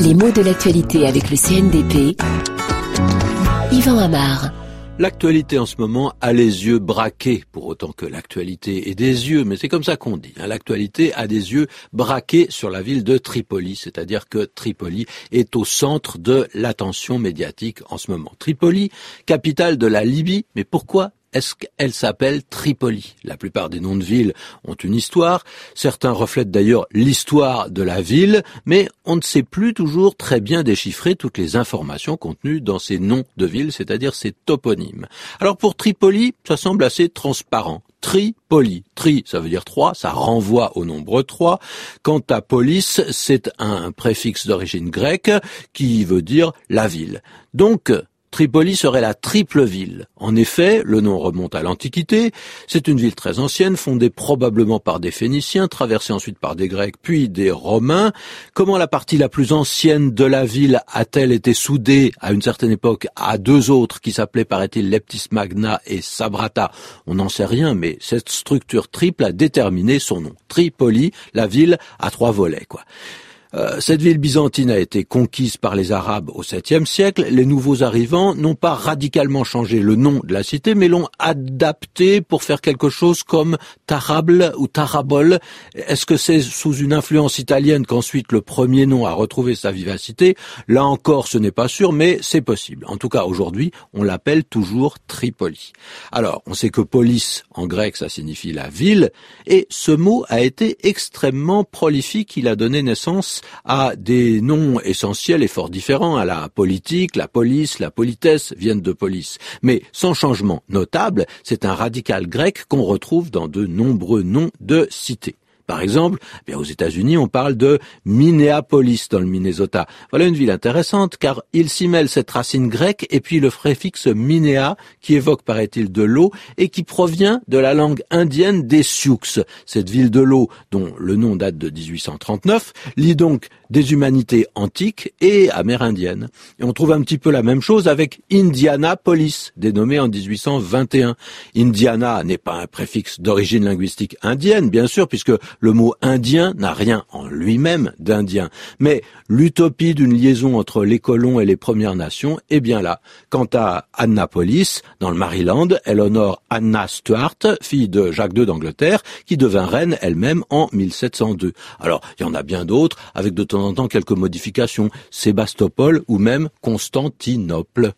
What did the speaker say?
Les mots de l'actualité avec le CNDP. Yvan Amar. L'actualité en ce moment a les yeux braqués, pour autant que l'actualité ait des yeux, mais c'est comme ça qu'on dit. Hein. L'actualité a des yeux braqués sur la ville de Tripoli, c'est-à-dire que Tripoli est au centre de l'attention médiatique en ce moment. Tripoli, capitale de la Libye, mais pourquoi est-ce qu'elle s'appelle Tripoli? La plupart des noms de villes ont une histoire, certains reflètent d'ailleurs l'histoire de la ville, mais on ne sait plus toujours très bien déchiffrer toutes les informations contenues dans ces noms de villes, c'est-à-dire ces toponymes. Alors pour Tripoli, ça semble assez transparent. Tripoli. Tri, ça veut dire trois, ça renvoie au nombre trois. Quant à police, c'est un préfixe d'origine grecque qui veut dire la ville. Donc, Tripoli serait la triple ville. En effet, le nom remonte à l'Antiquité. C'est une ville très ancienne, fondée probablement par des Phéniciens, traversée ensuite par des Grecs, puis des Romains. Comment la partie la plus ancienne de la ville a-t-elle été soudée à une certaine époque à deux autres qui s'appelaient, paraît-il, Leptis Magna et Sabrata? On n'en sait rien, mais cette structure triple a déterminé son nom. Tripoli, la ville à trois volets, quoi. Euh, cette ville byzantine a été conquise par les Arabes au 7e siècle. Les nouveaux arrivants n'ont pas radicalement changé le nom de la cité, mais l'ont adapté pour faire quelque chose comme Tarable ou Tarabol. Est-ce que c'est sous une influence italienne qu'ensuite le premier nom a retrouvé sa vivacité? Là encore, ce n'est pas sûr, mais c'est possible. En tout cas, aujourd'hui, on l'appelle toujours Tripoli. Alors, on sait que polis, en grec, ça signifie la ville, et ce mot a été extrêmement prolifique. Il a donné naissance a des noms essentiels et fort différents. À la politique, la police, la politesse viennent de police. Mais sans changement notable, c'est un radical grec qu'on retrouve dans de nombreux noms de cités. Par exemple, eh aux États-Unis, on parle de Minneapolis dans le Minnesota. Voilà une ville intéressante car il s'y mêle cette racine grecque et puis le préfixe Minéa qui évoque, paraît-il, de l'eau et qui provient de la langue indienne des Sioux. Cette ville de l'eau, dont le nom date de 1839, lit donc des humanités antiques et amérindiennes. Et on trouve un petit peu la même chose avec Indianapolis, dénommé en 1821. Indiana n'est pas un préfixe d'origine linguistique indienne, bien sûr, puisque le mot indien n'a rien en lui-même d'indien, mais l'utopie d'une liaison entre les colons et les Premières Nations est bien là. Quant à Annapolis, dans le Maryland, elle honore Anna Stuart, fille de Jacques II d'Angleterre, qui devint reine elle-même en 1702. Alors, il y en a bien d'autres, avec de temps en temps quelques modifications, Sébastopol ou même Constantinople.